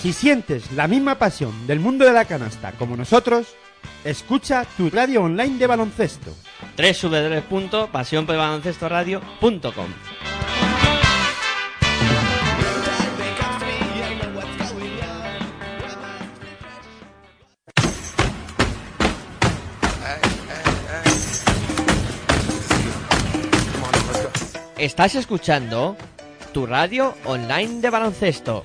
Si sientes la misma pasión del mundo de la canasta como nosotros, escucha tu radio online de baloncesto. www.pasionporbaloncestoradio.com Estás escuchando tu radio online de baloncesto.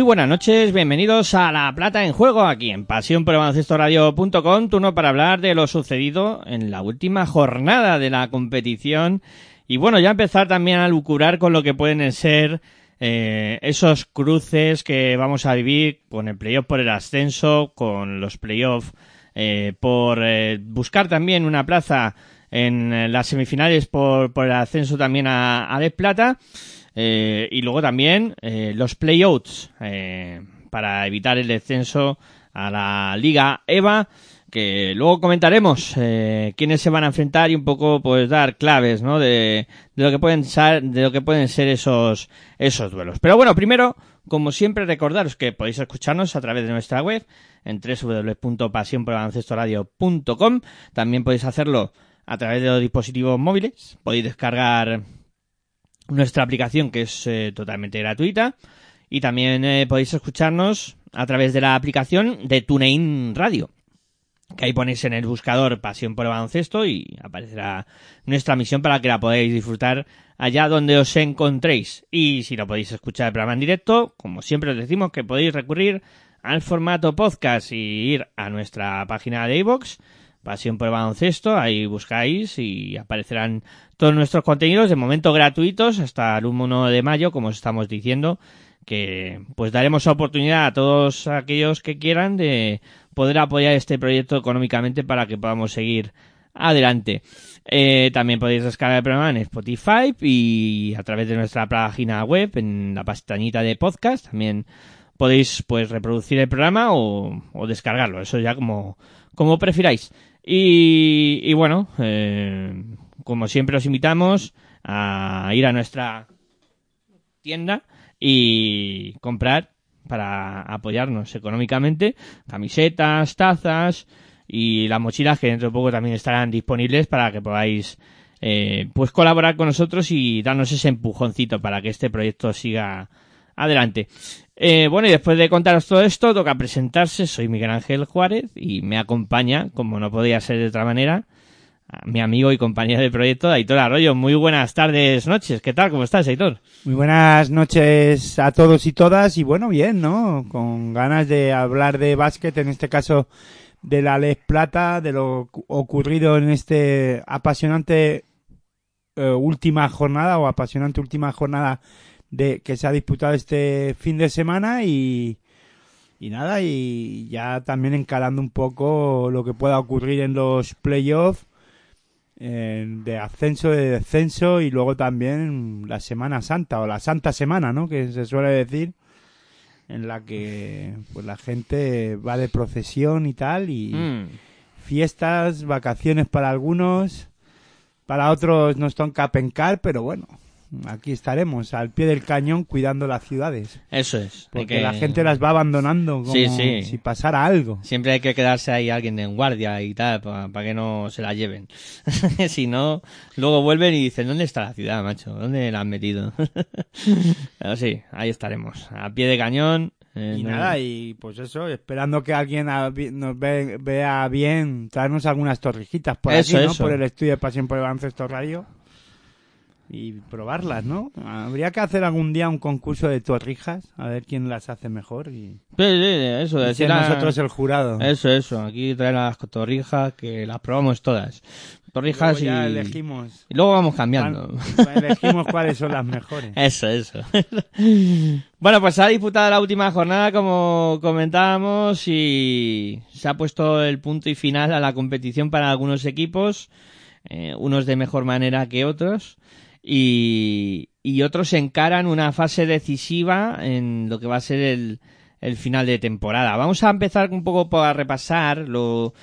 muy buenas noches, bienvenidos a La Plata en Juego, aquí en pasionporbaloncestoradio.com, turno para hablar de lo sucedido en la última jornada de la competición y bueno, ya empezar también a lucurar con lo que pueden ser eh, esos cruces que vamos a vivir con el playoff por el ascenso, con los playoffs eh, por eh, buscar también una plaza en las semifinales por, por el ascenso también a, a Plata. Eh, y luego también eh, los playouts eh, para evitar el descenso a la Liga EVA que luego comentaremos eh, quiénes se van a enfrentar y un poco pues dar claves ¿no? de, de lo que pueden ser de lo que pueden ser esos esos duelos. Pero bueno primero como siempre recordaros que podéis escucharnos a través de nuestra web en www.pasionporbaloncestoradio.com también podéis hacerlo a través de los dispositivos móviles. Podéis descargar nuestra aplicación que es eh, totalmente gratuita y también eh, podéis escucharnos a través de la aplicación de TuneIn Radio que ahí ponéis en el buscador Pasión por el Baloncesto y aparecerá nuestra misión para que la podáis disfrutar allá donde os encontréis. Y si no podéis escuchar el programa en directo, como siempre os decimos que podéis recurrir al formato podcast y ir a nuestra página de iVoox, Pasión por el Baloncesto, ahí buscáis y aparecerán todos nuestros contenidos, de momento gratuitos, hasta el 1 de mayo, como os estamos diciendo, que pues daremos oportunidad a todos aquellos que quieran de poder apoyar este proyecto económicamente para que podamos seguir adelante. Eh, también podéis descargar el programa en Spotify y a través de nuestra página web, en la pestañita de podcast, también podéis pues reproducir el programa o, o descargarlo, eso ya como, como prefiráis. Y, bueno, eh, como siempre os invitamos a ir a nuestra tienda y comprar para apoyarnos económicamente camisetas, tazas y las mochilas que dentro de poco también estarán disponibles para que podáis eh, pues colaborar con nosotros y darnos ese empujoncito para que este proyecto siga adelante. Eh, bueno, y después de contaros todo esto, toca presentarse. Soy Miguel Ángel Juárez y me acompaña, como no podía ser de otra manera, mi amigo y compañero de proyecto, Aitor Arroyo. Muy buenas tardes, noches. ¿Qué tal? ¿Cómo estás, Aitor? Muy buenas noches a todos y todas. Y bueno, bien, ¿no? Con ganas de hablar de básquet, en este caso de la Les Plata, de lo ocurrido en este apasionante eh, última jornada o apasionante última jornada de que se ha disputado este fin de semana y, y nada, y ya también encarando un poco lo que pueda ocurrir en los playoffs de ascenso, de descenso y luego también la Semana Santa o la Santa Semana, ¿no? Que se suele decir en la que pues la gente va de procesión y tal y Mm. fiestas, vacaciones para algunos, para otros no están capencar, pero bueno, aquí estaremos al pie del cañón cuidando las ciudades, Eso es. Porque que- la gente las va abandonando como Sí, sí. si pasara algo. Siempre hay que quedarse ahí alguien en guardia y tal, para que no se la lleven. si no, luego vuelven y dicen, ¿dónde está la ciudad, macho? ¿Dónde la han metido? Pero sí, ahí estaremos, a pie de cañón. eh, Y no- nada, y pues eso, esperando que alguien nos ve- vea bien, traernos algunas torrijitas por Eso, aquí, ¿no? eso. Por el estudio de Pasión por el Baloncesto Radio. Y probarlas, ¿no? Habría que hacer algún día un concurso de torrijas, a ver quién las hace mejor y, Sí, sí, eso, y decir a- nosotros el jurado. Eso, eso, aquí traen las torrijas que las probamos todas. Torrijas Luego ya y... elegimos, y luego vamos cambiando. elegimos cuáles son las mejores. Eso, eso. bueno, pues se ha disputado la última jornada, como comentábamos, y se ha puesto el punto y final a la competición para algunos equipos, eh, unos de mejor manera que otros, y, y otros encaran una fase decisiva en lo que va a ser el, final de temporada. Vamos a empezar un poco por a repasar lo,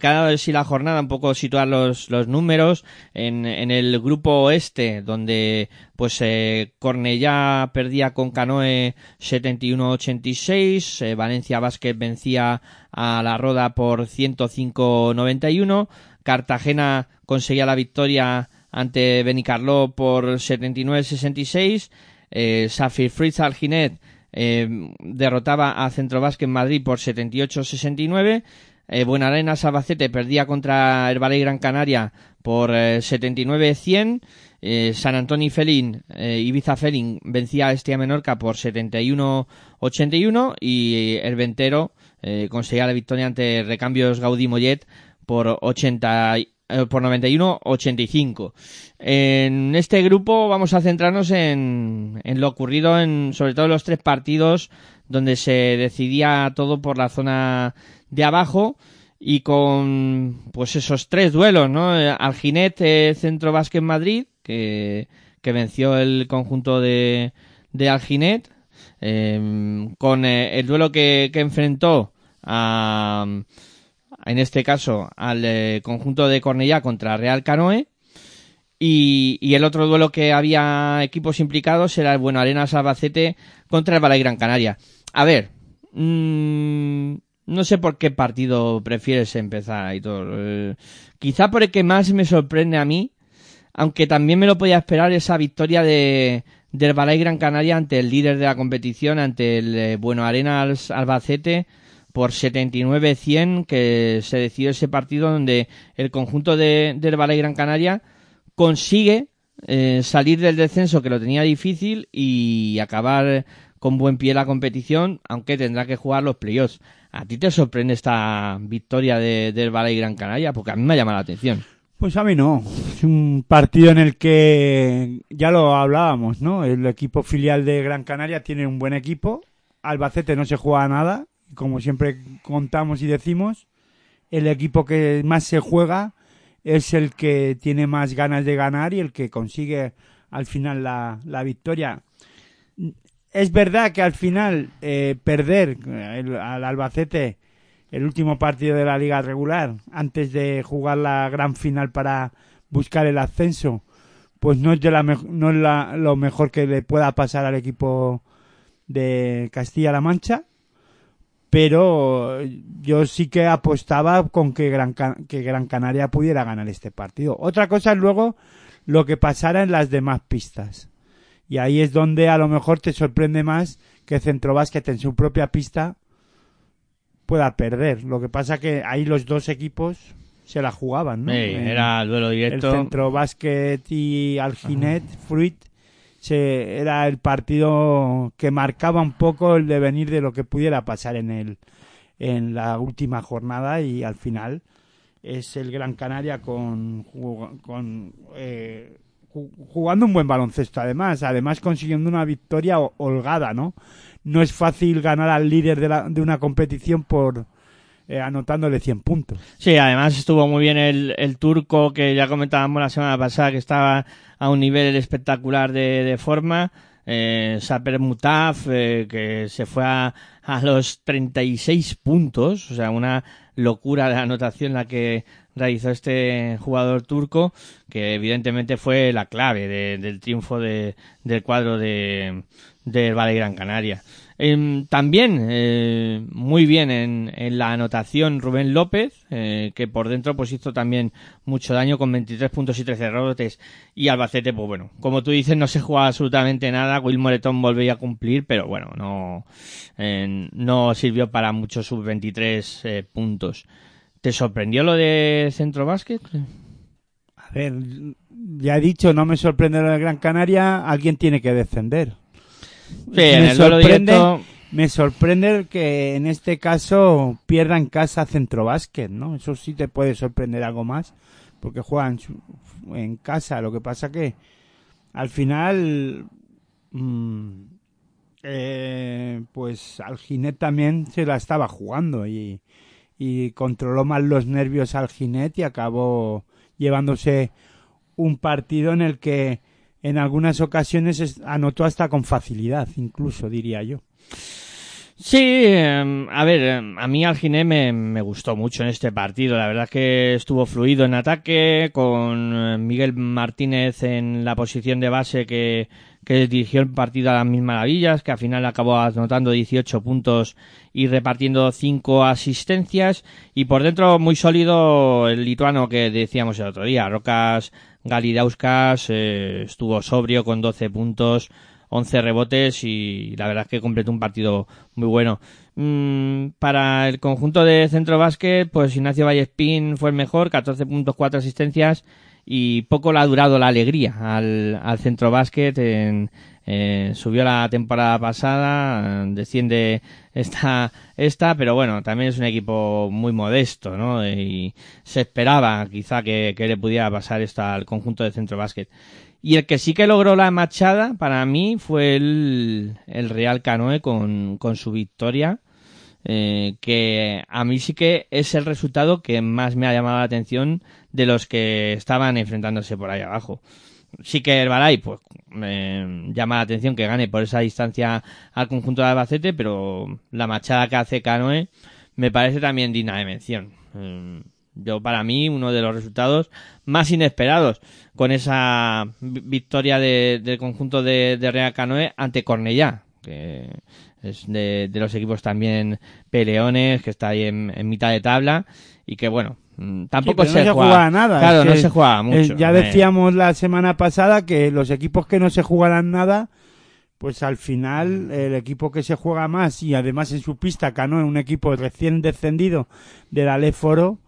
que ha dado de sí la jornada, un poco situar los, los números en, en el grupo oeste, donde pues eh, Cornellá perdía con Canoe 71-86, eh, Valencia Basket vencía a la Roda por 105-91, Cartagena conseguía la victoria ante Benicarló por 79-66, eh, Safir Fritz Alginet eh, derrotaba a Centro Basket Madrid por 78-69. Eh, Buenarenas perdía contra Herbalay Gran Canaria por eh, 79-100. Eh, San Antonio Felín, eh, Ibiza Felín vencía a Estia Menorca por 71-81 y el Ventero eh, conseguía la victoria ante Recambios Gaudí Mollet por 80 eh, por 91-85. En este grupo vamos a centrarnos en, en lo ocurrido en sobre todo en los tres partidos donde se decidía todo por la zona de abajo y con pues esos tres duelos, ¿no? Eh, Alginet eh, Centro Básquet Madrid que, que venció el conjunto de, de Alginet eh, con eh, el duelo que, que enfrentó a en este caso al eh, conjunto de Cornellá contra Real Canoe y, el otro duelo que había equipos implicados era el Bueno Arenas Albacete contra el Balay Gran Canaria. A ver, mm, no sé por qué partido prefieres empezar todo. Eh, quizá por el que más me sorprende a mí, aunque también me lo podía esperar esa victoria de del Balay Gran Canaria ante el líder de la competición, ante el eh, Bueno Arenas Albacete por 79-100 que se decidió ese partido donde el conjunto de, del Balay Gran Canaria consigue eh, salir del descenso que lo tenía difícil y acabar con buen pie la competición, aunque tendrá que jugar los playoffs. ¿A ti te sorprende esta victoria de, del Balay Gran Canaria? Porque a mí me ha llamado la atención. Pues a mí no. Es un partido en el que ya lo hablábamos, ¿no? El equipo filial de Gran Canaria tiene un buen equipo. Albacete no se juega nada. Como siempre contamos y decimos, el equipo que más se juega es el que tiene más ganas de ganar y el que consigue al final la, la victoria. Es verdad que al final eh, perder el- al Albacete el último partido de la liga regular antes de jugar la gran final para buscar el ascenso pues no es de la no es la- lo mejor que le pueda pasar al equipo de Castilla-La Mancha pero yo sí que apostaba con que Gran, Ca- que Gran Canaria pudiera ganar este partido. Otra cosa es luego lo que pasara en las demás pistas. Y ahí es donde a lo mejor te sorprende más que Centro Básquet en su propia pista pueda perder. Lo que pasa que ahí los dos equipos se la jugaban, ¿no? Sí, era duelo directo. el Centro Básquet y Alginet, Fruit, se, era el partido que marcaba un poco el devenir de lo que pudiera pasar en el en la última jornada y al final es el Gran Canaria con, con eh, ju- jugando un buen baloncesto además, además consiguiendo una victoria ho- holgada, ¿no? No es fácil ganar al líder de, la- de una competición por eh, anotándole 100 puntos. Sí, además estuvo muy bien el, el turco que ya comentábamos la semana pasada que estaba a un nivel espectacular de, de forma. Eh, Saper Mutaf, eh, que se fue a, a los 36 puntos, o sea, una locura de anotación la que realizó este jugador turco, que evidentemente fue la clave de- del triunfo de- del cuadro de, del Valle Gran Canaria. Em, también eh, muy bien en, la anotación Rubén López, eh, que por dentro pues hizo también mucho daño con 23 puntos y 13 rebotes. Y Albacete, pues bueno, como tú dices, no se jugaba absolutamente nada. Will Moretón volvía a cumplir, pero bueno, no, eh, no sirvió para muchos sub-23 eh, puntos. ¿Te sorprendió lo de Centro Básquet? A ver, ya he dicho, no me sorprende lo Gran Canaria, alguien tiene que descender. Sí, me sorprende, directo- me sorprende que en este caso pierda en casa Centro Básquet, ¿no? Eso sí te puede sorprender algo más, porque juegan en casa. Lo que pasa que al final, mm, eh, pues Alginet también se la estaba jugando y, y controló mal los nervios Alginet y acabó llevándose un partido en el que en algunas ocasiones es- anotó hasta con facilidad, incluso diría yo. Sí, eh, a ver, eh, a mí Alginé me, me gustó mucho en este partido. La verdad es que estuvo fluido en ataque con eh, Miguel Martínez en la posición de base que, que dirigió el partido a las mil maravillas, que al final acabó anotando 18 puntos y repartiendo 5 asistencias. Y por dentro muy sólido el lituano que decíamos el otro día, Rocas Galidauskas, eh, estuvo sobrio con 12 puntos. 11 rebotes y la verdad es que completó un partido muy bueno. Mm, para el conjunto de centro básquet, pues Ignacio Vallespín fue el mejor, 14 puntos, 4 asistencias y poco le ha durado la alegría al, al centro básquet. En, eh, subió la temporada pasada, desciende esta, esta, pero bueno, también es un equipo muy modesto, ¿no? Y se esperaba quizá que, que le pudiera pasar esto al conjunto de centro básquet. Y el que sí que logró la machada para mí fue el, el Real Canoe con, con su victoria, eh, que a mí sí que es el resultado que más me ha llamado la atención de los que estaban enfrentándose por ahí abajo. Sí que el Balay, pues, me llama la atención que gane por esa distancia al conjunto de Albacete, pero la machada que hace Canoe me parece también digna de mención. Eh, yo, para mí, uno de los resultados más inesperados con esa vi- victoria de- del conjunto de, de Real Canoe ante Cornellá, que es de, de los equipos también peleones, que está ahí en, en mitad de tabla y que, bueno, mm, tampoco Sí, se, no se juega- nada. Claro, es no se eh, mucho. ya decíamos la semana pasada que los equipos que no se jugaran nada, pues al final el equipo que se juega más y además en su pista Cano un equipo recién descendido del Aleforo,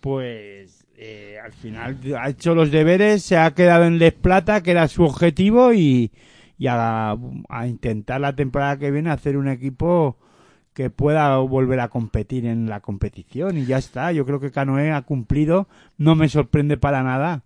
pues eh, al final ha hecho los deberes, se ha quedado en Les Plata, que era su objetivo, y, y a, a intentar la temporada que viene hacer un equipo que pueda volver a competir en la competición y ya está. Yo creo que Canoe ha cumplido, no me sorprende para nada,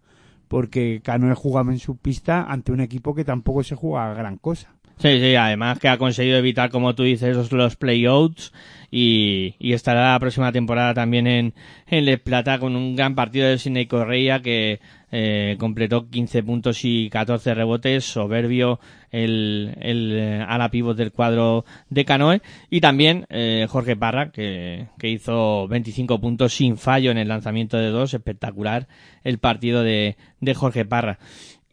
porque Canoe jugaba en su pista ante un equipo que tampoco se juega gran cosa. Sí, sí, además que ha conseguido evitar, como tú dices, los playouts y, y estará la próxima temporada también en, en Les Plata con un gran partido de Sidney Correia que eh, completó 15 puntos y 14 rebotes, soberbio el, el eh, ala pivot del cuadro de Canoe. Y también eh, Jorge Parra que, que hizo 25 puntos sin fallo en el lanzamiento de dos, espectacular el partido de, de Jorge Parra.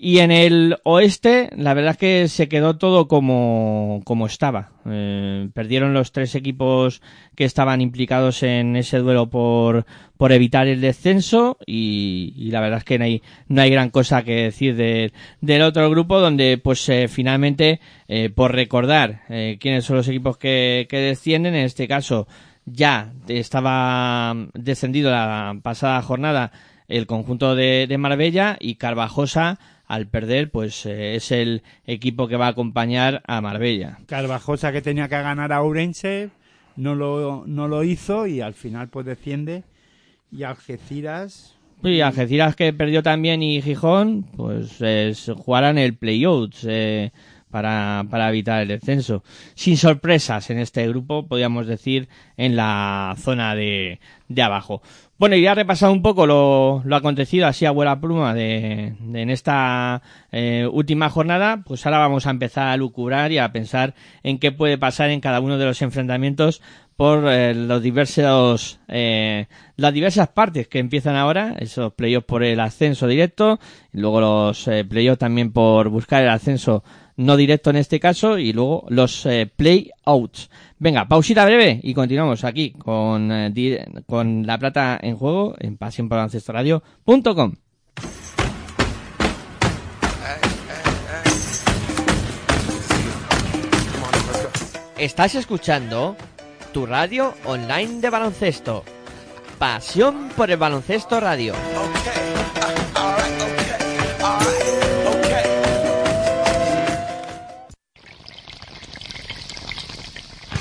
Y en el oeste, la verdad es que se quedó todo como, como estaba. Eh, perdieron los tres equipos que estaban implicados en ese duelo por, por evitar el descenso y, y la verdad es que no hay, no hay gran cosa que decir de, del otro grupo donde pues eh, finalmente, eh, por recordar eh, quiénes son los equipos que, que descienden, en este caso ya estaba descendido la pasada jornada el conjunto de, de Marbella y Carvajosa al perder, pues eh, es el equipo que va a acompañar a Marbella. Carvajosa que tenía que ganar a Ourense, no lo, no lo hizo y al final pues desciende. Y Algeciras... Y Algeciras que perdió también y Gijón, pues es, jugarán el play-outs eh, para, para evitar el descenso. Sin sorpresas en este grupo, podríamos decir, en la zona de, de abajo. Bueno, y ya repasado un poco lo, lo acontecido así a vuela pluma de, en esta eh, última jornada, pues ahora vamos a empezar a lucubrar y a pensar en qué puede pasar en cada uno de los enfrentamientos por eh, los diversos eh, las diversas partes que empiezan ahora, esos playoffs por el ascenso directo, y luego los playoffs también por buscar el ascenso no directo en este caso, y luego los eh, play-outs. Venga, pausita breve y continuamos aquí con, eh, con La Plata en juego en pasionporbaloncestoradio.com. Estás escuchando tu radio online de baloncesto. Pasión por el baloncesto radio.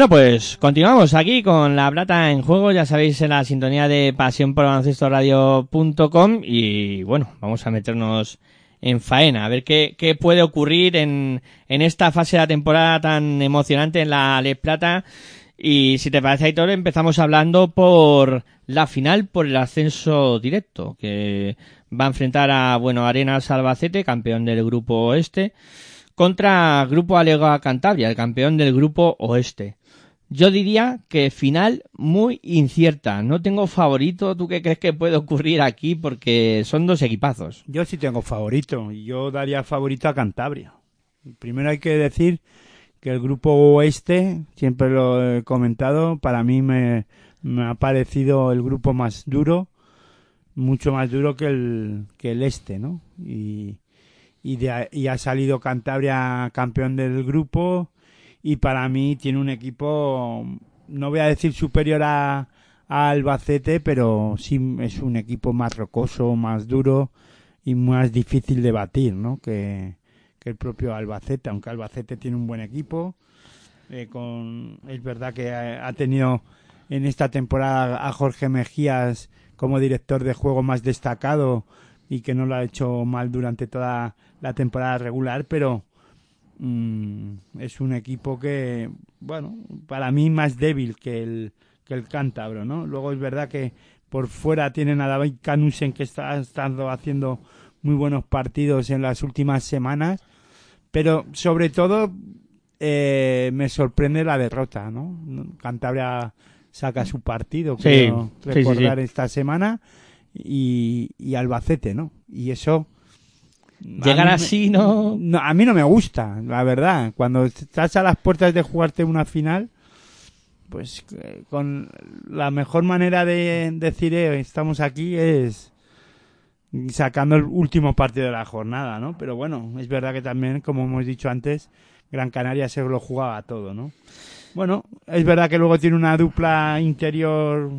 Bueno, pues continuamos aquí con la plata en juego, ya sabéis, en la sintonía de pasión por baloncestoradio.com y bueno, vamos a meternos en faena, a ver qué, qué puede ocurrir en, en esta fase de la temporada tan emocionante en la Les Plata. Y si te parece, Aitor, empezamos hablando por la final, por el ascenso directo, que va a enfrentar a, bueno, Arenas Albacete, campeón del grupo oeste, contra Grupo Alega Cantabria, el campeón del grupo oeste. Yo diría que final muy incierta. No tengo favorito. ¿Tú qué crees que puede ocurrir aquí? Porque son dos equipazos. Yo sí tengo favorito yo daría favorito a Cantabria. Primero hay que decir que el grupo oeste, siempre lo he comentado, para mí me, ha parecido el grupo más duro, mucho más duro que el, que el este, ¿no? Y, y, de y ha salido Cantabria campeón del grupo y para mí tiene un equipo, no voy a decir superior a, Albacete, pero sí es un equipo más rocoso, más duro y más difícil de batir, ¿no? Que, que el propio Albacete, aunque Albacete tiene un buen equipo. eh, con, es verdad que ha, ha tenido en esta temporada a Jorge Mejías como director de juego más destacado y que no lo ha hecho mal durante toda la temporada regular, pero mm, es un equipo que, bueno, para mí más débil que el, que el cántabro, ¿no? Luego es verdad que por fuera tienen a David Canusen que está, ha estado haciendo muy buenos partidos en las últimas semanas, pero sobre todo eh, me sorprende la derrota, ¿no? Cantabria saca su partido, Sí, creo sí, sí, recordar sí. esta semana y, y Albacete, ¿no? Y eso Llegar me- así, ¿no? no, a mí no me gusta, la verdad. Cuando estás a las puertas de jugarte una final, pues eh, con la mejor manera de decir eh, estamos aquí es sacando el último partido de la jornada, ¿no? Pero bueno, es verdad que también, como hemos dicho antes, Gran Canaria se lo jugaba todo, ¿no? Bueno, es verdad que luego tiene una dupla interior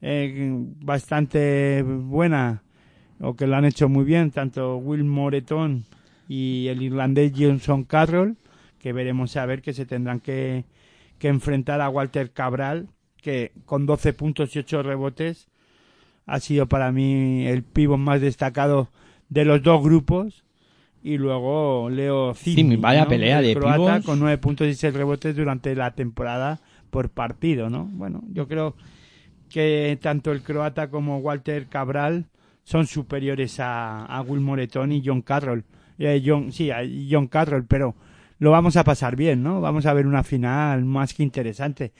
eh, bastante buena o que lo han hecho muy bien, tanto Will Moreton y el irlandés Johnson Carroll, que veremos a ver que se tendrán que, que enfrentar a Walter Cabral, que con 12 puntos y 8 rebotes ha sido para mí el pívot más destacado de los dos grupos. Y luego Leo Cimi, Cimi, vaya ¿no? pelea El de croata, con nueve puntos y seis rebotes durante la temporada por partido, ¿no? Bueno, yo creo que tanto el croata como Walter Cabral son superiores a, a Will Moreton y John Carroll. Eh, John, sí, John Carroll, pero lo vamos a pasar bien, ¿no? Vamos a ver una final más que interesante.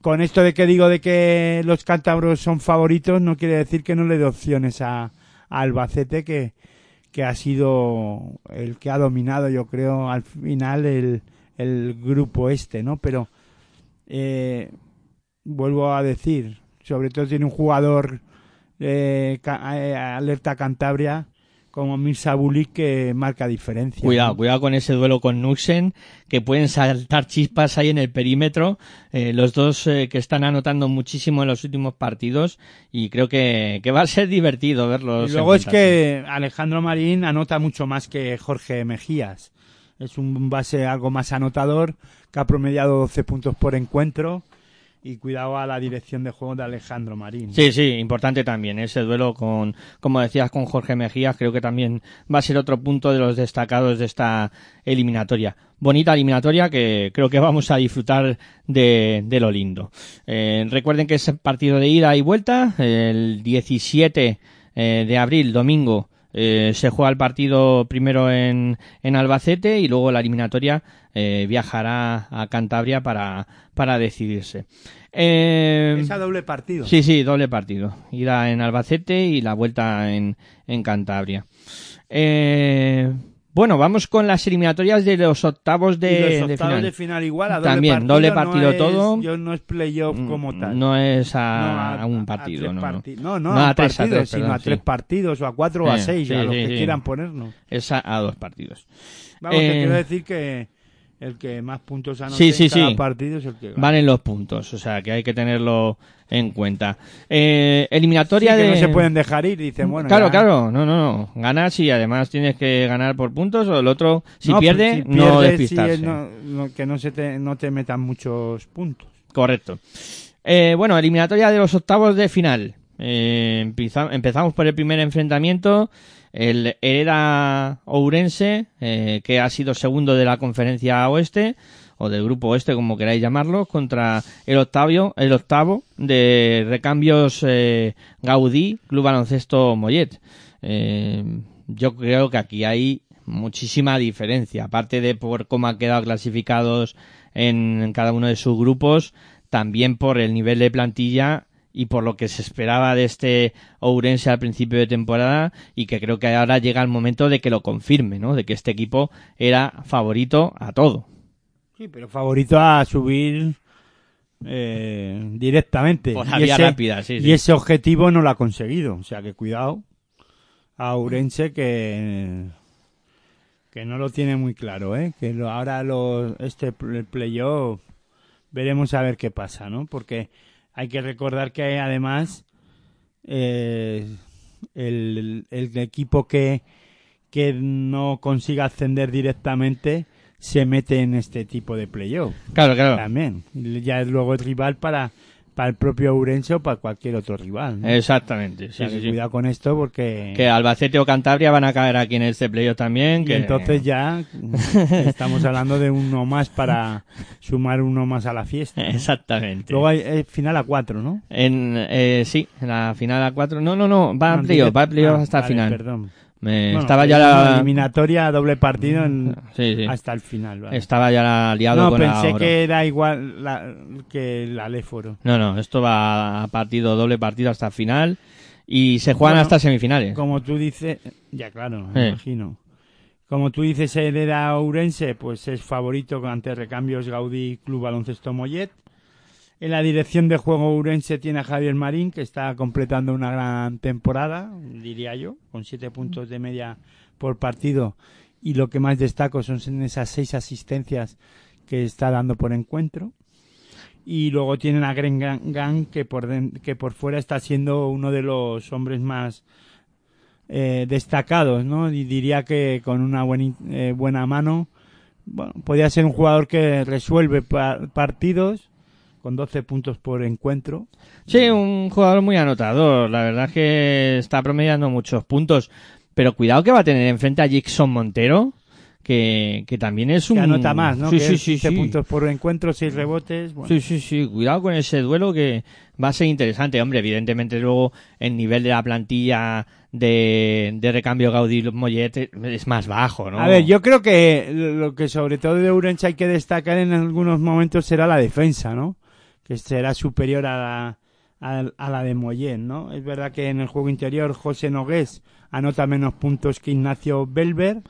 Con esto de que digo de que los cántabros son favoritos, no quiere decir que no le dé opciones a, a Albacete, que, que ha sido el que ha dominado, yo creo, al final el, el grupo este, ¿no? Pero eh, vuelvo a decir, sobre todo tiene un jugador eh, eh, alerta Cantabria como Mirza Bulik que marca diferencia. Cuidado, ¿no? cuidado con ese duelo con Nuxen, que pueden saltar chispas ahí en el perímetro. Eh, los dos eh, que están anotando muchísimo en los últimos partidos y creo que, que va a ser divertido verlos. Y luego es que Alejandro Marín anota mucho más que Jorge Mejías. Es un base algo más anotador que ha promediado 12 puntos por encuentro. Y cuidado a la dirección de juego de Alejandro Marín. Sí, sí, importante también ese duelo con, como decías, con Jorge Mejías, creo que también va a ser otro punto de los destacados de esta eliminatoria. Bonita eliminatoria que creo que vamos a disfrutar de, de lo lindo. Eh, recuerden que es partido de ida y vuelta, el 17 eh, de abril, domingo, eh, se juega el partido primero en, en Albacete y luego la eliminatoria eh, viajará a Cantabria para, para decidirse. Eh, Es a doble partido. Sí, sí, doble partido. Ida en Albacete y la vuelta en, en Cantabria. Eh, bueno, vamos con las eliminatorias de los octavos de, y los de octavos final. de final igual, a doble También, partido. doble no partido es- todo. Yo no es playoff como tal. No es a, No, a un partido, tres no, no. no, no, No, a, a tres, a partidos, tres, sino perdón, a tres sí. partidos, o a cuatro o a seis, sí, a lo sí, que quieran ponernos. Es a, a dos partidos. Vamos, te Eh, quiero decir que el que más puntos anote Sí, sí, en cada sí. partido es el que gana. Van en los puntos, o sea que hay que tenerlo en cuenta. Eh, eliminatoria que de... no se pueden dejar ir, dicen, bueno, claro, claro, no, no, no. Ganas y además tienes que ganar por puntos o el otro, si No, pierde, si no despistarse. es no- no- que no, se te, no te metan muchos puntos. Correcto. Eh, bueno, eliminatoria de los octavos de final. Eh, empeza- empezamos por el primer enfrentamiento. El Hereda Ourense, eh, que ha sido segundo de la conferencia oeste, o del grupo oeste, como queráis llamarlo, contra el octavo, el octavo de recambios eh, Gaudí, Club Baloncesto Mollet. Eh, yo creo que aquí hay muchísima diferencia, aparte de por cómo han quedado clasificados en cada uno de sus grupos, también por el nivel de plantilla y por lo que se esperaba de este Ourense al principio de temporada y que creo que ahora llega el momento de que lo confirme, ¿no? De que este equipo era favorito a todo. Sí, pero favorito a subir eh, directamente. Por Y la vía ese- rápida, sí, Y sí. ese objetivo no lo ha conseguido. O sea que cuidado a Ourense que que no lo tiene muy claro, ¿eh? Que lo- ahora lo, este el playoff veremos a ver qué pasa, ¿no? Porque hay que recordar que además eh, el, el equipo que que no consiga ascender directamente se mete en este tipo de playoff Claro, claro. también. Ya es luego el rival para, para el propio Ourense o para cualquier otro rival. ¿no? Exactamente, O sí, sea, sí, que sí. cuidado con esto porque Que Albacete o Cantabria van a caer aquí en este playoff también. y Que entonces ya estamos hablando de uno más para sumar uno más a la fiesta. ¿no? Exactamente. Luego hay eh, final a cuatro, ¿no? En, eh, sí, en la final a cuatro. No, no, no, va a No, playoff, direct- va a playoff ah, hasta el vale, final. Perdón. Me- Bueno, estaba ya la, eliminatoria doble partido en- sí, sí. hasta el final. vale. Estaba ya liado No, con pensé que era igual la- que el Aléforo. No, no, esto va a partido, doble partido hasta el final. Y se juegan Bueno, hasta semifinales. Como tú dices, ya claro, me imagino. Como tú dices, Hereda Ourense, pues es favorito ante recambios Gaudí Club Baloncesto Mollet. En la dirección de juego Ourense tiene a Javier Marín, que está completando una gran temporada, diría yo, con siete puntos de media por partido. Y lo que más destaco son esas seis asistencias que está dando por encuentro. Y luego tienen a Gren Gang, que por, que por fuera está siendo uno de los hombres más eh, destacados, ¿no? Y diría que con una buena, eh, buena mano, bueno, podría ser un jugador que resuelve pa- partidos con 12 puntos por encuentro. Sí, un jugador muy anotador. La verdad es que está promediando muchos puntos. Pero cuidado que va a tener enfrente a Jackson Montero, que, que también es un... Que anota más, ¿no? Sí, que sí, sí, 15 sí. puntos por encuentro, 6 rebotes. Bueno, Sí, sí, sí. Cuidado con ese duelo que va a ser interesante. Hombre, evidentemente luego el nivel de la plantilla de, de recambio Gaudí Mollet es más bajo, ¿no? A ver, yo creo que lo que sobre todo de Urense hay que destacar en algunos momentos será la defensa, ¿no? Que será superior a la, a, a la de Moyen, ¿no? Es verdad que en el juego interior José Nogués anota menos puntos que Ignacio Belver,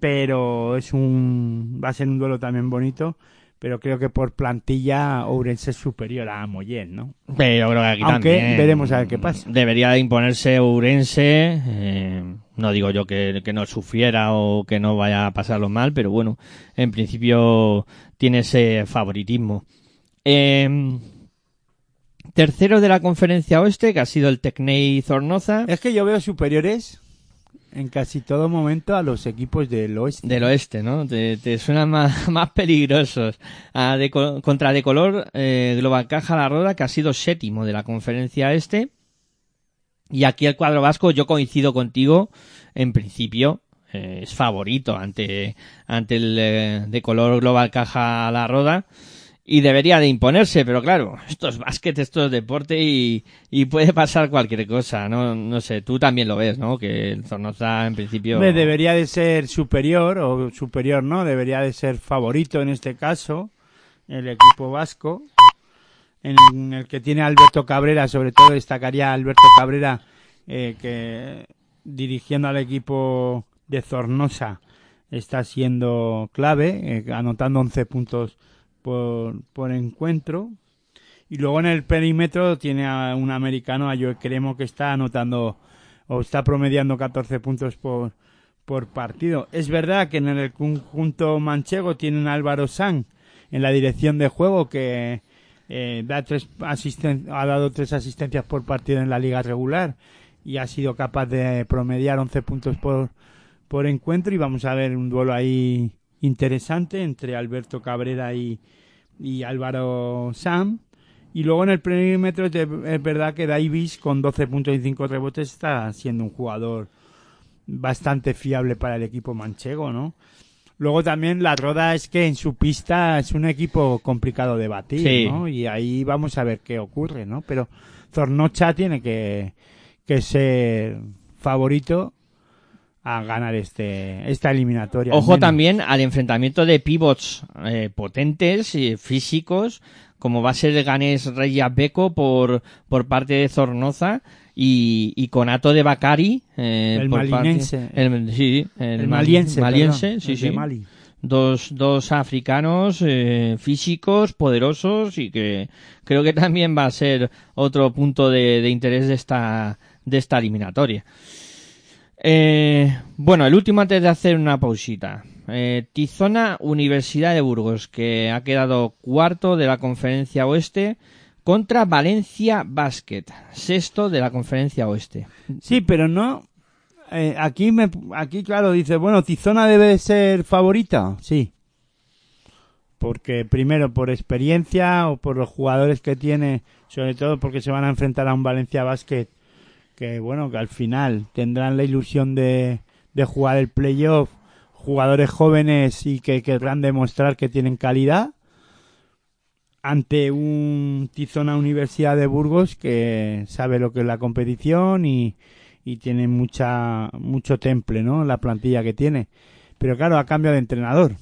pero es un va a ser un duelo también bonito, pero creo que por plantilla Ourense es superior a Moyen, ¿no? Pero creo que aquí Aunque también veremos a ver qué pasa. Debería de imponerse Ourense. eh, no digo yo que, que no sufriera o que no vaya a pasarlo mal, pero bueno, en principio tiene ese favoritismo. Eh, tercero de la conferencia oeste, que ha sido el Tecnei Zornoza. Es que yo veo superiores en casi todo momento a los equipos del oeste. Del oeste, ¿no? Te, te suenan más, más peligrosos. Ah, de co- contra de color, eh, Global Caja La Roda, que ha sido séptimo de la conferencia este. Y aquí el cuadro vasco, yo coincido contigo, en principio, eh, es favorito ante, ante el eh, de color Global Caja La Roda. Y debería de imponerse, pero claro, esto es básquet, esto es deporte y, puede pasar cualquier cosa, ¿no? No sé, tú también lo ves, ¿no? Que el Zornoza en principio... Debería de ser superior, o superior no, debería de ser favorito en este caso, el equipo vasco, en el que tiene Alberto Cabrera, sobre todo destacaría Alberto Cabrera, eh, que dirigiendo al equipo de Zornosa está siendo clave, eh, anotando 11 puntos por, encuentro. Y luego en el perímetro tiene a un americano, a Joe Cremo, que está anotando o está promediando 14 puntos por, por partido. Es verdad que en el conjunto manchego tienen a Álvaro San en la dirección de juego que eh, da tres asisten ha dado tres asistencias por partido en la liga regular y ha sido capaz de promediar 11 puntos por, por encuentro y vamos a ver un duelo ahí interesante entre Alberto Cabrera y, y Álvaro Sam. Y luego en el perímetro es verdad que Davis con 12 puntos y 5 rebotes está siendo un jugador bastante fiable para el equipo manchego, ¿no? Luego también la Roda es que en su pista es un equipo complicado de batir, Sí. ¿no? Y ahí vamos a ver qué ocurre, ¿no? Pero Zornocha tiene que, que ser favorito a ganar este esta eliminatoria. Ojo también al enfrentamiento de pivots eh, potentes físicos, como va a ser el ganés Reyes Beco por, por parte de Zornoza y, y Conato de Bacari. eh, El por parte- malinense. el, sí, el, el mali- maliense, maliense, perdón, sí, el de sí. Mali. Dos, dos africanos eh, físicos, poderosos y que creo que también va a ser otro punto de, de interés de esta, de esta eliminatoria. Eh, bueno, el último antes de hacer una pausita. Eh, Tizona Universidad de Burgos, que ha quedado cuarto de la conferencia oeste contra Valencia Basket, sexto de la conferencia oeste. Sí, pero no. eh, aquí, me, aquí, claro, dice, bueno, Tizona debe de ser favorita. Sí. Porque primero por experiencia o por los jugadores que tiene, sobre todo porque se van a enfrentar a un Valencia Basket que, bueno, que al final tendrán la ilusión de, de jugar el playoff, jugadores jóvenes y que querrán demostrar que tienen calidad ante un Tizona Universidad de Burgos que sabe lo que es la competición y, y tiene mucha mucho temple, ¿no? La plantilla que tiene. Pero claro, a cambio de entrenador.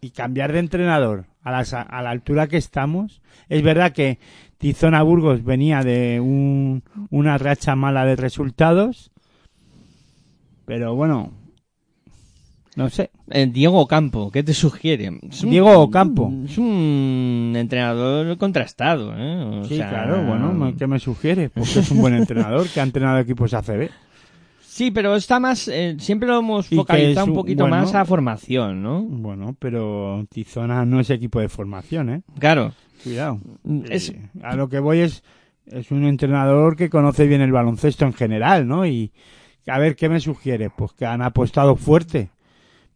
Y cambiar de entrenador a, las- a la altura que estamos. Es verdad que Tizona Burgos venía de un- una racha mala de resultados. Pero bueno, no sé. Eh, Diego Campo, ¿qué te sugiere? Un- Diego Ocampo. Es un entrenador contrastado, ¿eh? O Sí, sea, claro, bueno, ¿qué me sugiere? Porque es un buen entrenador que ha entrenado equipos ACB. Sí, pero está más, eh, siempre lo hemos focalizado un un- poquito bueno. más a formación, ¿no? Bueno, pero Tizona no es equipo de formación, ¿eh? Claro. Cuidado. Es, Eh, a lo que voy es, es un entrenador que conoce bien el baloncesto en general, ¿no? Y a ver, ¿qué me sugiere? Pues que han apostado fuerte,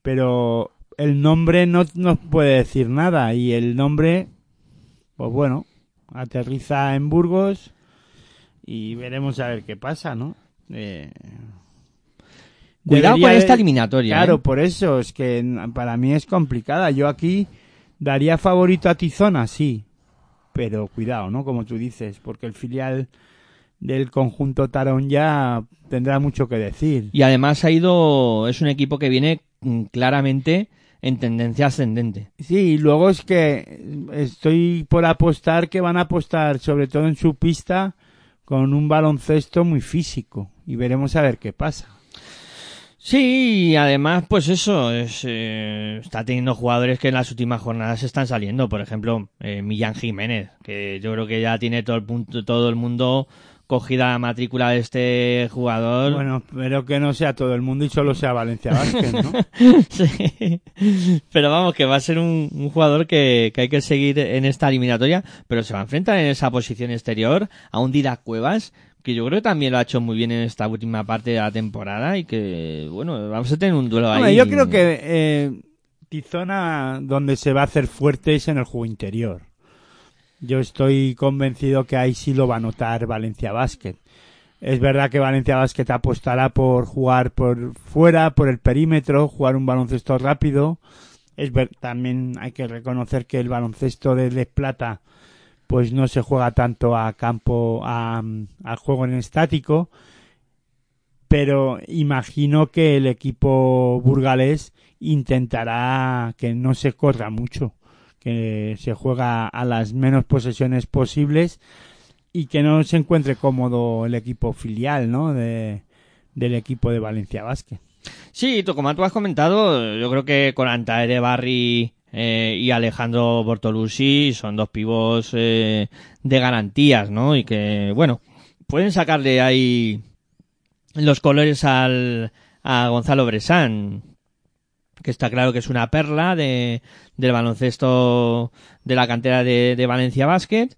pero el nombre no nos puede decir nada y el nombre pues bueno, aterriza en Burgos y veremos a ver qué pasa, ¿no? Eh, Cuidado con esta eliminatoria. Claro, ¿eh? por eso es que para mí es complicada. Yo aquí daría favorito a Tizona, sí, pero cuidado, ¿no? Como tú dices, porque el filial del conjunto Tarón ya tendrá mucho que decir. Y además ha ido, es un equipo que viene mm, claramente en tendencia ascendente. Sí, y luego es que estoy por apostar que van a apostar, sobre todo en su pista, con un baloncesto muy físico. Y veremos a ver qué pasa. Sí, y además, pues eso, es, eh, está teniendo jugadores que en las últimas jornadas están saliendo. Por ejemplo, eh, Millán Jiménez, que yo creo que ya tiene todo el, punto, todo el mundo cogida la matrícula de este jugador. Bueno, pero que no sea todo el mundo y solo sea Valencia Vázquez, ¿no? Sí. Pero vamos, que va a ser un, un jugador que, que hay que seguir en esta eliminatoria, pero se va a enfrentar en esa posición exterior a un Didac Cuevas, que yo creo que también lo ha hecho muy bien en esta última parte de la temporada y que, bueno, vamos a tener un duelo Hombre, ahí. yo creo que eh, Tizona donde se va a hacer fuerte es en el juego interior. Yo estoy convencido que ahí sí lo va a notar Valencia Basket. Es verdad que Valencia Basket apostará por jugar por fuera, por el perímetro, jugar un baloncesto rápido. Es ver, también hay que reconocer que el baloncesto de Les Plata pues no se juega tanto a campo, a, juego en estático, pero imagino que el equipo burgalés intentará que no se corra mucho, que se juega a las menos posesiones posibles y que no se encuentre cómodo el equipo filial, ¿no? De, del equipo de Valencia Basket. Sí, como tú has comentado, yo creo que con Antaere Barri eh, y Alejandro Bortolucci son dos pivos eh, de garantías, ¿no? Y que, bueno, pueden sacarle ahí los colores al, a Gonzalo Bresán, que está claro que es una perla de, del baloncesto de la cantera de, de Valencia Basket,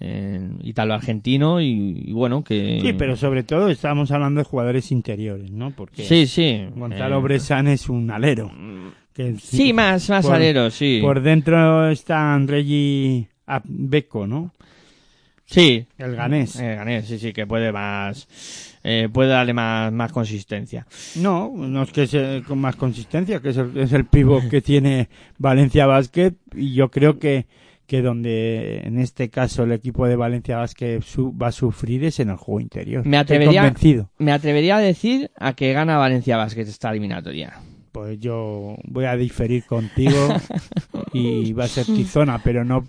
eh, italo-argentino, y, y bueno, que... Sí, pero sobre todo estamos hablando de jugadores interiores, ¿no? Porque Sí, sí. Gonzalo eh, Bresán es un alero. Que Sí, más, más por- alero, sí. Por dentro están Reggie Beco, ¿no? Sí. El ganés. Eh, ganés, sí, sí, que puede más, eh, puede darle más, más consistencia. No, no es que sea con más consistencia, que es el, es el pivot que tiene Valencia Basket y yo creo que, que donde en este caso el equipo de Valencia Basket su- va a sufrir es en el juego interior. Me Estoy atrevería- convencido. Me atrevería a decir a que gana Valencia Basket esta eliminatoria. Pues yo voy a diferir contigo y va a ser Tizona, pero no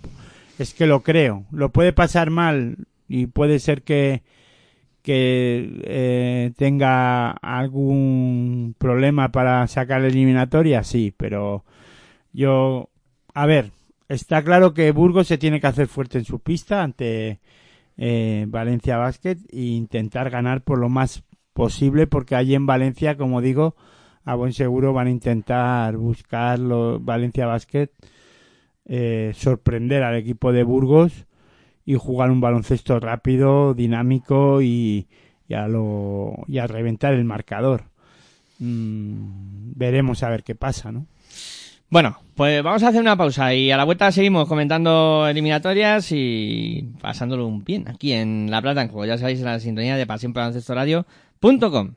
es que lo creo. Lo puede pasar mal y puede ser que que eh, tenga algún problema para sacar la eliminatoria, sí, pero yo a ver, está claro que Burgos se tiene que hacer fuerte en su pista ante eh, Valencia Basket e intentar ganar por lo más posible porque allí en Valencia, como digo, a buen seguro van a intentar buscar los Valencia Basket eh, sorprender al equipo de Burgos y jugar un baloncesto rápido, dinámico y, y a lo y a reventar el marcador. Mm, veremos a ver qué pasa, ¿no? Bueno, pues vamos a hacer una pausa y a la vuelta seguimos comentando eliminatorias y pasándolo un bien aquí en La Plata en Juego. Ya sabéis, en la sintonía de pasión por.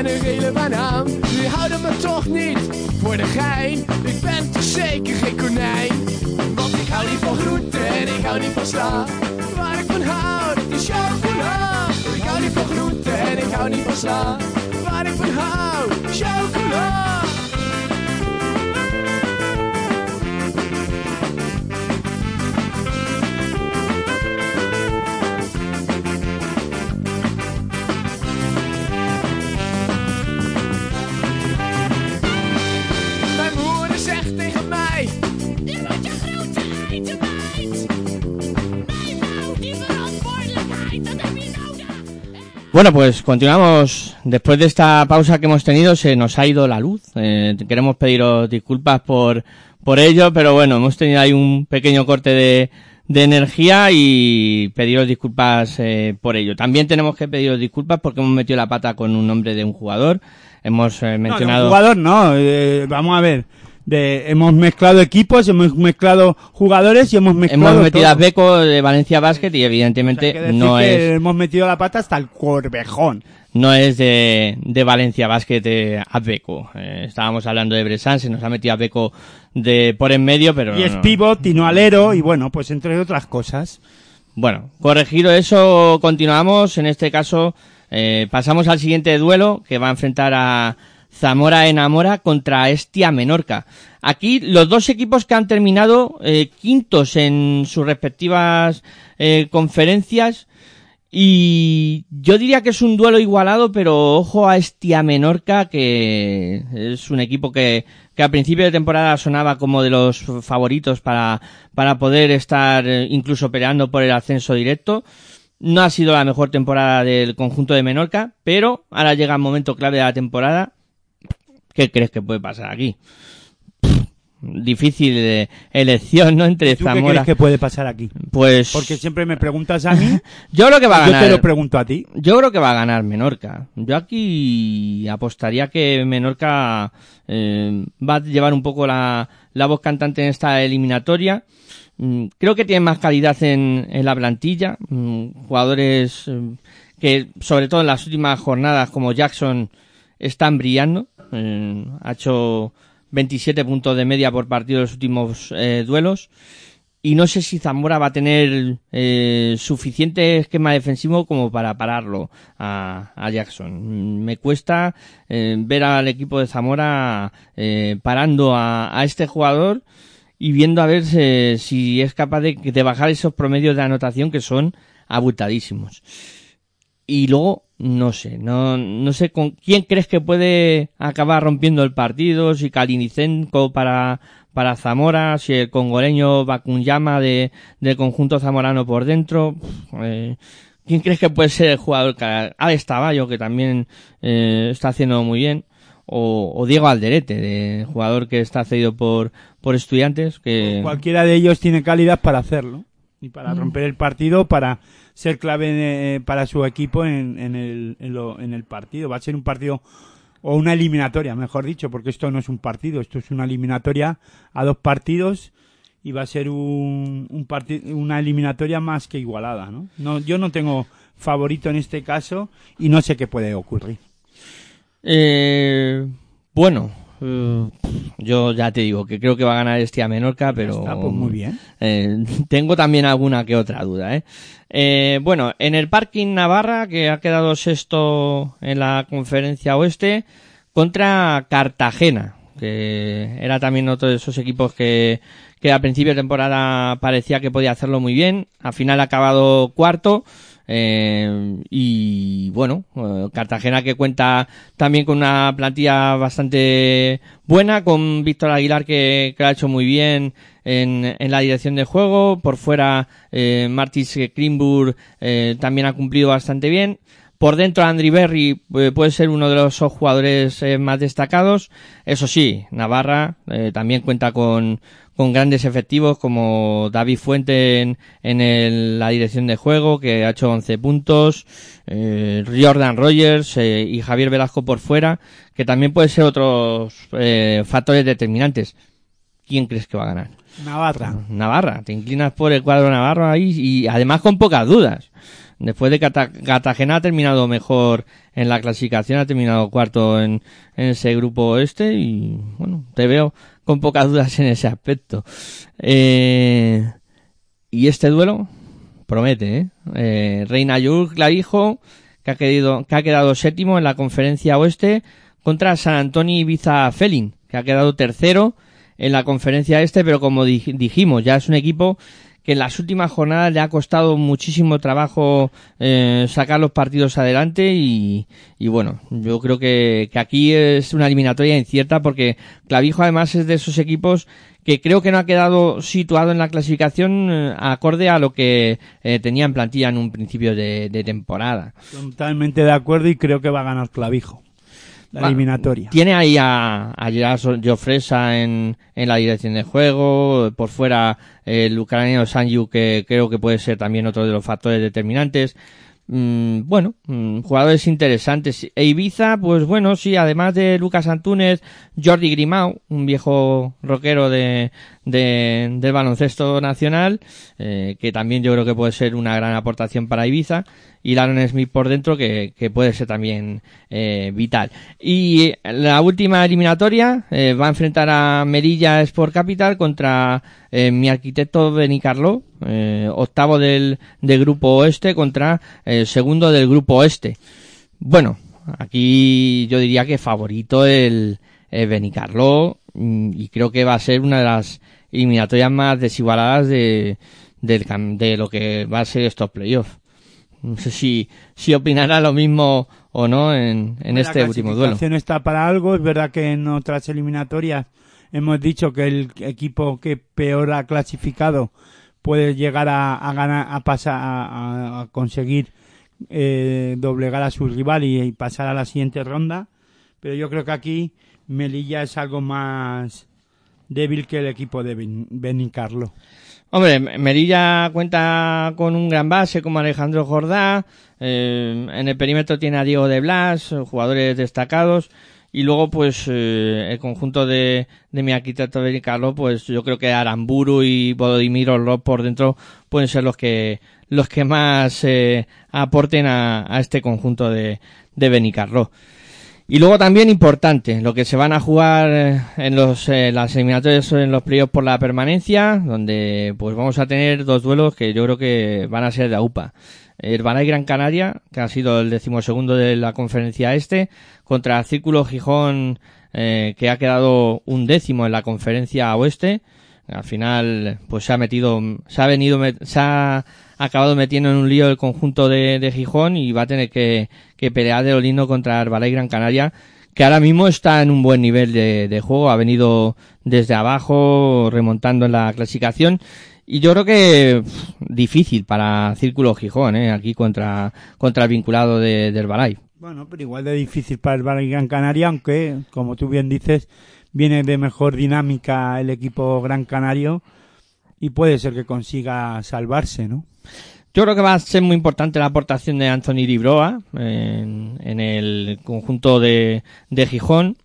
En een gele banaan. Die houden me toch niet voor de gein. Ik ben toch zeker geen konijn. Want ik hou niet van groenten en ik hou niet van sla. Waar ik van hou, is chocola. Ik hou niet van groenten en ik hou niet van sla. Waar ik van hou, chocola. Bueno, pues continuamos. Después de esta pausa que hemos tenido, se nos ha ido la luz. Eh, queremos pediros disculpas por, por ello, pero bueno, hemos tenido ahí un pequeño corte de, de energía y pediros disculpas eh, por ello. También tenemos que pediros disculpas porque hemos metido la pata con un nombre de un jugador. Hemos eh, No, de un mencionado. jugador no, eh, vamos a ver. De, hemos mezclado equipos, hemos mezclado jugadores y hemos mezclado Hemos metido todo. a Beco de Valencia Basket y evidentemente no es hemos metido la pata hasta el corvejón. no es de, de Valencia Basket eh, a Beco. Eh, estábamos hablando de Bressan, se nos ha metido a Beco de por en medio, pero Y no, es no. pivot y no alero y bueno, pues entre otras cosas. Bueno, corregido eso, continuamos. En este caso, eh, pasamos al siguiente duelo que va a enfrentar a Zamora Enamora contra Estia Menorca. Aquí los dos equipos que han terminado eh, quintos en sus respectivas eh, conferencias y yo diría que es un duelo igualado, pero ojo a Estia Menorca, que es un equipo que, que a principio de temporada sonaba como de los favoritos para, para poder estar eh, incluso peleando por el ascenso directo. No ha sido la mejor temporada del conjunto de Menorca, pero ahora llega el momento clave de la temporada. ¿Qué crees que puede pasar aquí? Difícil elección, ¿no? Entre ¿Tú qué Zamora. crees que puede pasar aquí? Pues Porque siempre me preguntas a mí, yo creo que va a yo ganar. te lo pregunto a ti. Yo creo que va a ganar Menorca. Yo aquí apostaría que Menorca eh, va a llevar un poco la, la voz cantante en esta eliminatoria. Mm, Creo que tiene más calidad en, en la plantilla. Mm, Jugadores eh, que, sobre todo en las últimas jornadas, como Jackson, están brillando. Eh, ha hecho 27 puntos de media por partido en los últimos eh, duelos y no sé si Zamora va a tener eh, suficiente esquema defensivo como para pararlo a, Jackson. Me cuesta ver al equipo de Zamora parando a, este jugador y viendo a ver si es capaz de, de bajar esos promedios de anotación que son abultadísimos. Y luego, no sé, no, no sé con quién crees que puede acabar rompiendo el partido, si Kalinicenko para, para Zamora, si el congoleño Bakunyama de, del conjunto zamorano por dentro, eh, ¿quién crees que puede ser el jugador? Alex Taballo, que también eh, está haciendo muy bien, o, o Diego Alderete, de jugador que está cedido por, por estudiantes, que Cualquiera de ellos tiene calidad para hacerlo. y para romper el partido, para ser clave eh, para su equipo en, en el, en, lo- en el partido. Va a ser un partido o una eliminatoria, mejor dicho, porque esto no es un partido, esto es una eliminatoria a dos partidos y va a ser un, un una eliminatoria más que igualada, ¿no? no yo no tengo favorito en este caso y no sé qué puede ocurrir. Eh, bueno, eh, yo ya te digo que creo que va a ganar este a Menorca, pero Está, pues muy bien. Eh, tengo también alguna que otra duda, ¿eh? Eh, bueno, en el Parking Navarra, que ha quedado sexto en la conferencia oeste, contra Cartagena, que era también otro de esos equipos que, que a principio de temporada parecía que podía hacerlo muy bien. Al final ha acabado cuarto. Eh, y bueno, eh, Cartagena que cuenta también con una plantilla bastante buena, con Víctor Aguilar que, que lo ha hecho muy bien en, en la dirección de juego. Por fuera, eh, Martis Krimburg eh, también ha cumplido bastante bien. Por dentro, Andri Berry eh, puede ser uno de los jugadores eh, más destacados. Eso sí, Navarra eh, también cuenta con, con grandes efectivos como David Fuente en, en el- la dirección de juego, que ha hecho 11 puntos, eh, Jordan Rogers eh, y Javier Velasco por fuera, que también pueden ser otros eh, factores determinantes. ¿Quién crees que va a ganar? Navarra. Navarra, te inclinas por el cuadro Navarro ahí y además con pocas dudas. Después de que Cartagena ha terminado mejor en la clasificación, ha terminado cuarto en, en ese grupo este y bueno, te veo con pocas dudas en ese aspecto. Eh, y este duelo promete, ¿eh? eh Reina Yur Clavijo, que ha, querido, que ha quedado séptimo en la conferencia oeste, contra San Antonio Ibiza Felin, que ha quedado tercero en la conferencia este, pero como di- dijimos, ya es un equipo que en las últimas jornadas le ha costado muchísimo trabajo eh, sacar los partidos adelante y, y bueno, yo creo que, que aquí es una eliminatoria incierta porque Clavijo además es de esos equipos que creo que no ha quedado situado en la clasificación eh, acorde a lo que eh, tenía en plantilla en un principio de, de temporada. Totalmente de acuerdo y creo que va a ganar Clavijo. La Va- eliminatoria. Tiene ahí a, a Gerard Jofresa en, en la dirección de juego, por fuera el ucraniano Sanju que creo que puede ser también otro de los factores determinantes. Mm, bueno, mm, jugadores interesantes. Ibiza, pues bueno, sí, además de Lucas Antúnez, Jordi Grimau, un viejo rockero de, de, del baloncesto nacional, eh, que también yo creo que puede ser una gran aportación para Ibiza, y Laron Smith por dentro, que, que puede ser también eh, vital. Y la última eliminatoria eh, va a enfrentar a Merilla Sport Capital contra mi arquitecto Benicarlo, eh, octavo del, del grupo oeste contra el segundo del grupo oeste. Bueno, aquí yo diría que favorito el, el Benicarlo mm, y creo que va a ser una de las eliminatorias más desigualadas de, del de lo que va a ser estos playoffs. No sé si, si opinará lo mismo o no en, en La este último duelo. clasificación está para algo. Es verdad que en otras eliminatorias hemos dicho que el equipo que peor ha clasificado puede llegar a, a ganar, a pasar, a, a conseguir eh, doblegar a su rival y, pasar a la siguiente ronda. Pero yo creo que aquí Melilla es algo más débil que el equipo de Ben- Benicarlo. Hombre, Merilla cuenta con un gran base como Alejandro Jordá, eh, en el perímetro tiene a Diego de Blas, jugadores destacados, y luego pues eh, el conjunto de, de mi arquitecto Carlos, pues yo creo que Aramburu y Volodymyr Orlov por dentro pueden ser los que los que más eh, aporten a, a este conjunto de, de Benicarlo. Y luego también importante, lo que se van a jugar eh, en los eh, las eliminatorias en los playoffs por la permanencia, donde pues vamos a tener dos duelos que yo creo que van a ser de AUPA. El Balay Gran Canaria, que ha sido el decimosegundo de la conferencia este, contra Círculo Gijón, eh, que ha quedado un décimo en la conferencia oeste. Al final, pues se ha metido, se ha venido, se ha acabado metiendo en un lío el conjunto de, Gijón y va a tener que, que pelear de lo lindo contra el Balay Gran Canaria, que ahora mismo está en un buen nivel de, de juego, ha venido desde abajo remontando en la clasificación y yo creo que pff, difícil para Círculo Gijón, ¿eh? aquí contra, contra el vinculado de, del Balay. Bueno, pero igual de difícil para el Barça Gran Canaria, aunque, como tú bien dices, viene de mejor dinámica el equipo Gran Canario y puede ser que consiga salvarse, ¿no? Yo creo que va a ser muy importante la aportación de Anthony Libroa en, en el conjunto de, de Gijón.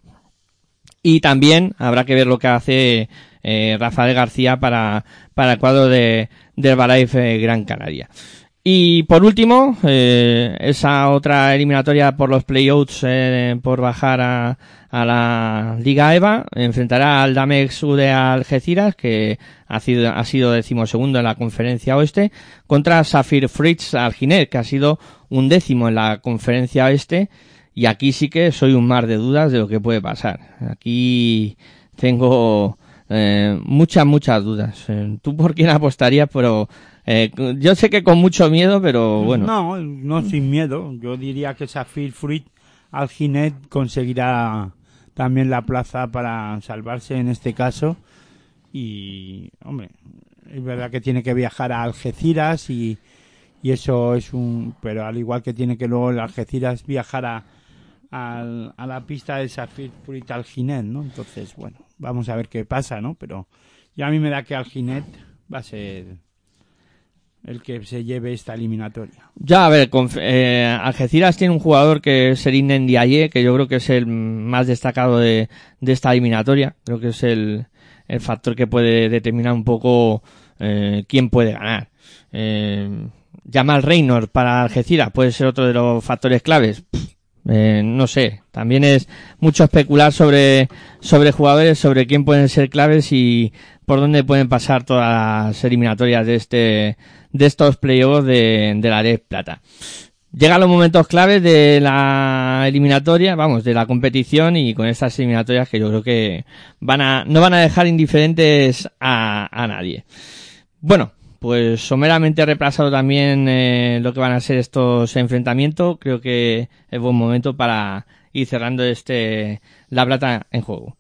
Y también habrá que ver lo que hace eh, Rafael García para, para el cuadro de, del Herbalife Gran Canaria. Y por último, eh, esa otra eliminatoria por los playouts eh, por bajar a, a la Liga EVA enfrentará al Damex UD Algeciras, que ha sido, ha sido decimosegundo en la conferencia oeste, contra Safir Fritz Alginet, que ha sido un décimo en la conferencia oeste. Y aquí sí que soy un mar de dudas de lo que puede pasar. Aquí tengo eh, muchas, muchas dudas. Eh, ¿Tú por quién apostarías? Pero eh, yo sé que con mucho miedo, pero bueno. No, no sin miedo. Yo diría que Safir Fruit Alginet conseguirá también la plaza para salvarse en este caso. Y, hombre, es verdad que tiene que viajar a Algeciras y, y eso es un. Pero al igual que tiene que luego el Algeciras viajar a, al- a la pista de Safir Fruit Alginet, ¿no? Entonces, bueno, vamos a ver qué pasa, ¿no? Pero ya a mí me da que Alginet va a ser el que se lleve esta eliminatoria. Ya, a ver, conf- eh, Algeciras tiene un jugador que es Erin Ndiaye, que yo creo que es el más destacado de, esta eliminatoria. Creo que es el, el factor que puede determinar un poco eh, quién puede ganar. Eh, Jamal Reynor para Algeciras puede ser otro de los factores claves. Eh, no sé, también es mucho especular sobre, sobre jugadores, sobre quién pueden ser claves y por dónde pueden pasar todas las eliminatorias de este, de estos playoffs de, de la Red Plata. Llegan los momentos claves de la eliminatoria, vamos, de la competición y con estas eliminatorias que yo creo que van a, no van a dejar indiferentes a, a nadie. Bueno, pues someramente repasado también eh, lo que van a ser estos enfrentamientos. Creo que es buen momento para ir cerrando este La Plata en juego.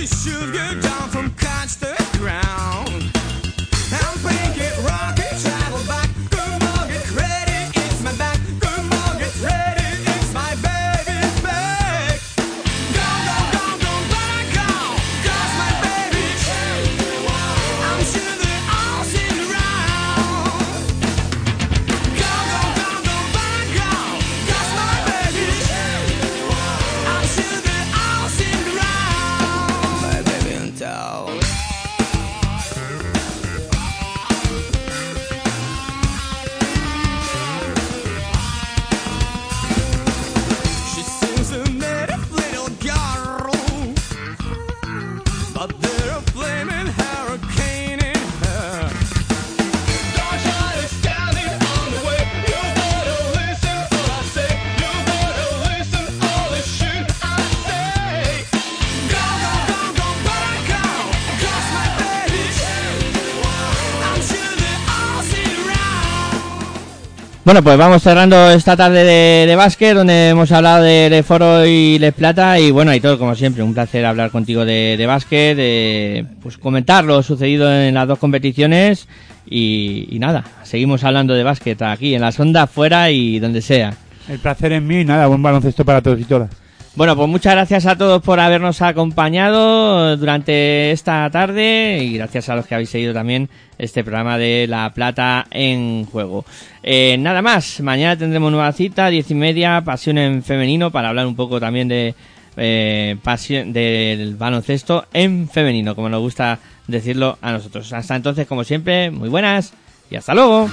you should get down from for Bueno, pues vamos cerrando esta tarde de, de básquet, donde hemos hablado de, Foro y Les Plata. Y bueno, todo como siempre, un placer hablar contigo de, de básquet, de pues comentar lo sucedido en las dos competiciones. Y, y nada, seguimos hablando de básquet aquí, en las ondas, fuera y donde sea. El placer es mío y nada, buen baloncesto para todos y todas. Bueno, pues muchas gracias a todos por habernos acompañado durante esta tarde y gracias a los que habéis seguido también este programa de La Plata en Juego. Eh, nada más, mañana tendremos nueva cita, diez y media, Pasión en Femenino, para hablar un poco también de eh, pasión, del baloncesto en femenino, como nos gusta decirlo a nosotros. Hasta entonces, como siempre, muy buenas y hasta luego.